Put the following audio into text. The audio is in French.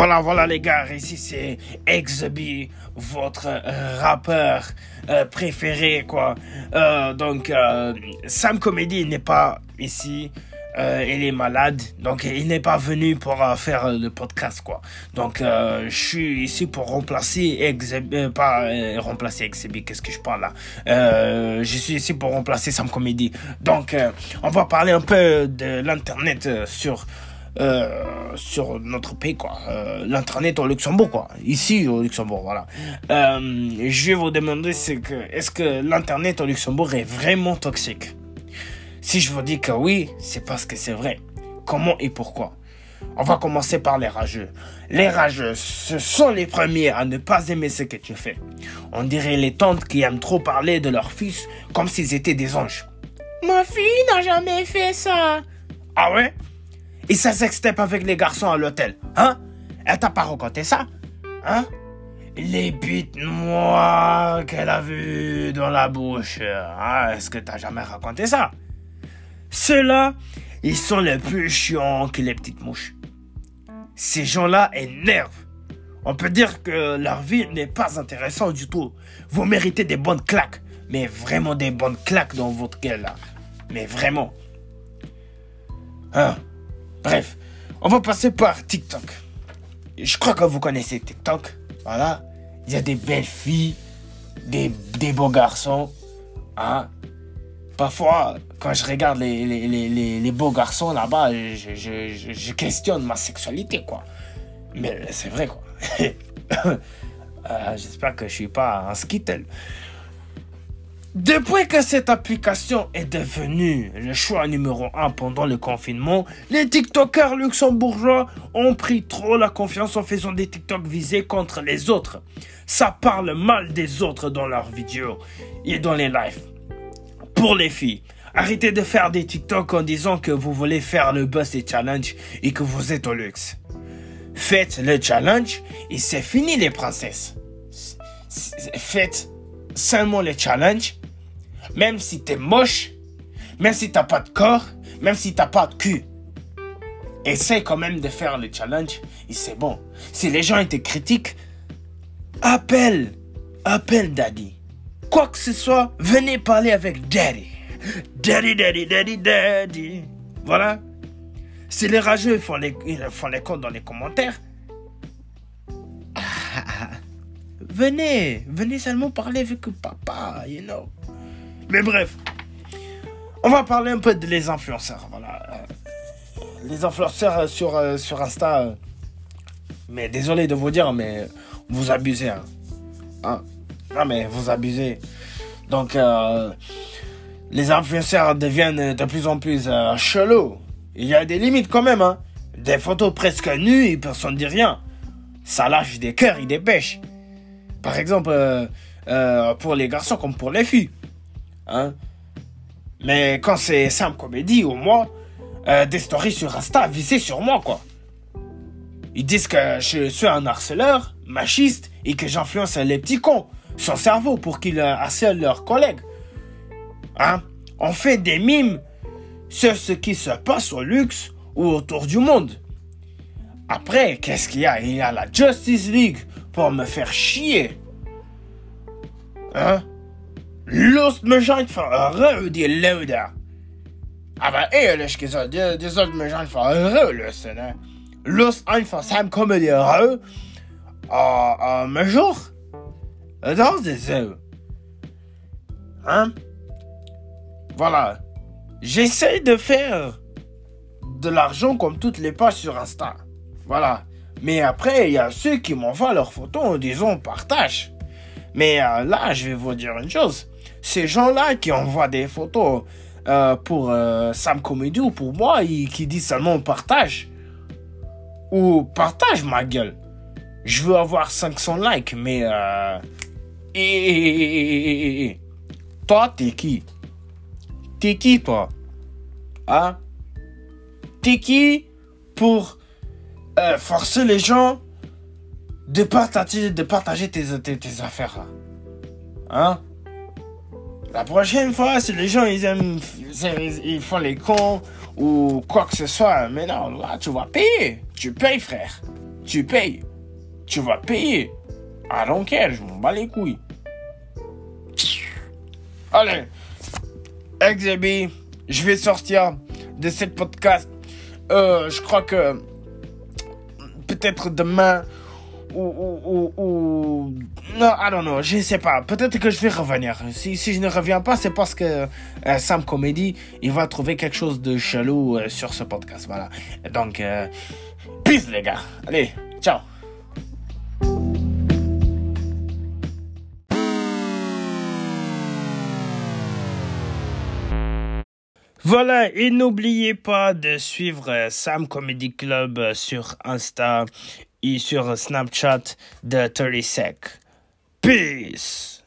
Voilà, voilà les gars, ici c'est Exaby, votre euh, rappeur euh, préféré, quoi. Euh, donc, Sam Comedy n'est pas ici. il est malade, donc il n'est pas venu pour faire le podcast, quoi. Donc, je suis ici pour remplacer Exaby, pas remplacer Exaby, qu'est-ce que je parle là? Je suis ici pour remplacer Sam Comedy. Donc, on va parler un peu de l'internet sur euh, sur notre pays, quoi. Euh, L'internet au Luxembourg, quoi. Ici, au Luxembourg, voilà. Euh, je vais vous demander, c'est que, est-ce que l'internet au Luxembourg est vraiment toxique? Si je vous dis que oui, c'est parce que c'est vrai. Comment et pourquoi? On va commencer par les rageux. Les rageux, ce sont les premiers à ne pas aimer ce que tu fais. On dirait les tantes qui aiment trop parler de leurs fils comme s'ils étaient des anges. Ma fille n'a jamais fait ça. Ah ouais? Et ça sextape avec les garçons à l'hôtel. Hein? Elle t'a pas raconté ça? Hein? Les bites noires qu'elle a vues dans la bouche. Hein Est-ce que t'as jamais raconté ça? Ceux-là, ils sont les plus chiants que les petites mouches. Ces gens-là énervent. On peut dire que leur vie n'est pas intéressante du tout. Vous méritez des bonnes claques. Mais vraiment des bonnes claques dans votre gueule là. Mais vraiment. Hein? Bref, on va passer par TikTok. Je crois que vous connaissez TikTok. Voilà. Il y a des belles filles, des, beaux garçons. Hein. Parfois, quand je regarde les, beaux garçons là-bas, je, questionne ma sexualité, quoi. Mais c'est vrai, quoi. Euh, j'espère que je suis pas un skittle. Depuis que cette application est devenue le choix numéro un pendant le confinement, les TikTokers luxembourgeois ont pris trop la confiance en faisant des TikTok visés contre les autres. Ça parle mal des autres dans leurs vidéos et dans les lives. Pour les filles, arrêtez de faire des TikTok en disant que vous voulez faire le buzz des challenges et que vous êtes au luxe. Faites le challenge et c'est fini les princesses. Faites seulement les challenges même si t'es moche, même si t'as pas de corps, même si t'as pas de cul. Essaye quand même de faire le challenge et c'est bon. Si les gens te critiquent, appelle, appelle Daddy. Quoi que ce soit, venez parler avec Daddy. Daddy, Daddy, Daddy, Daddy. Voilà. Si les rageux font les, font les comptes dans les commentaires, venez, venez seulement parler avec papa, you know. Mais bref, on va parler un peu de les influenceurs. Voilà. Euh, les influenceurs sur, euh, sur Insta. Euh, mais désolé de vous dire, mais vous abusez. Non, mais vous abusez. Donc, les influenceurs deviennent de plus en plus chelous. Il y a des limites quand même. Hein. Des photos presque nues personne ne dit rien. Ça lâche des cœurs et des pêches. Par exemple, pour les garçons comme pour les filles. Hein? Mais quand c'est Sam Comédie ou moi, euh, des stories sur Insta visées sur moi, quoi. Ils disent que je suis un harceleur, machiste, et que j'influence les petits cons, son cerveau, pour qu'ils harcèlent leurs collègues. Hein? On fait des mimes sur ce qui se passe au luxe ou autour du monde. Après, qu'est-ce qu'il y a? Il y a la Justice League pour me faire chier. Hein Lust me scheint verrou die Loder. Aber ehrlich gesagt, die, die sollten mich einfach lösen, ne? Lust einfach Sam Comedy rau. Ah, uh, mais jour. Dans des so. Hein? Voilà. J'essaie de faire de l'argent comme toutes les pages sur Insta. Voilà. Mais après, il y a ceux qui m'envoient leurs photos en disant partage. Mais euh, là, je vais vous dire une chose ces gens-là qui envoient des photos euh, pour euh, Sam Comedy ou pour moi, qui disent seulement partage. Ou partage ma gueule. Je veux avoir 500 likes, mais... Euh, et, toi, t'es qui? T'es qui, toi? Hein? T'es qui pour forcer les gens de partager, de partager tes, tes, tes affaires Hein? La prochaine fois, si les gens ils aiment, ils font les cons ou quoi que ce soit, mais non, là, tu vas payer. Tu payes, frère. tu payes. Tu vas payer. I don't je m'en bats les couilles. Allez, XB, je vais sortir de cette podcast. Euh, je crois que peut-être demain ou, non, I don't know, je sais pas. Peut-être que je vais revenir. Si, si je ne reviens pas, c'est parce que euh, Sam Comedy, il va trouver quelque chose de chelou euh, sur ce podcast. Voilà. Donc, euh, peace les gars. Allez, ciao. Voilà, et n'oubliez pas de suivre Sam Comedy Club sur Insta et sur Snapchat de 30 Sec. Peace!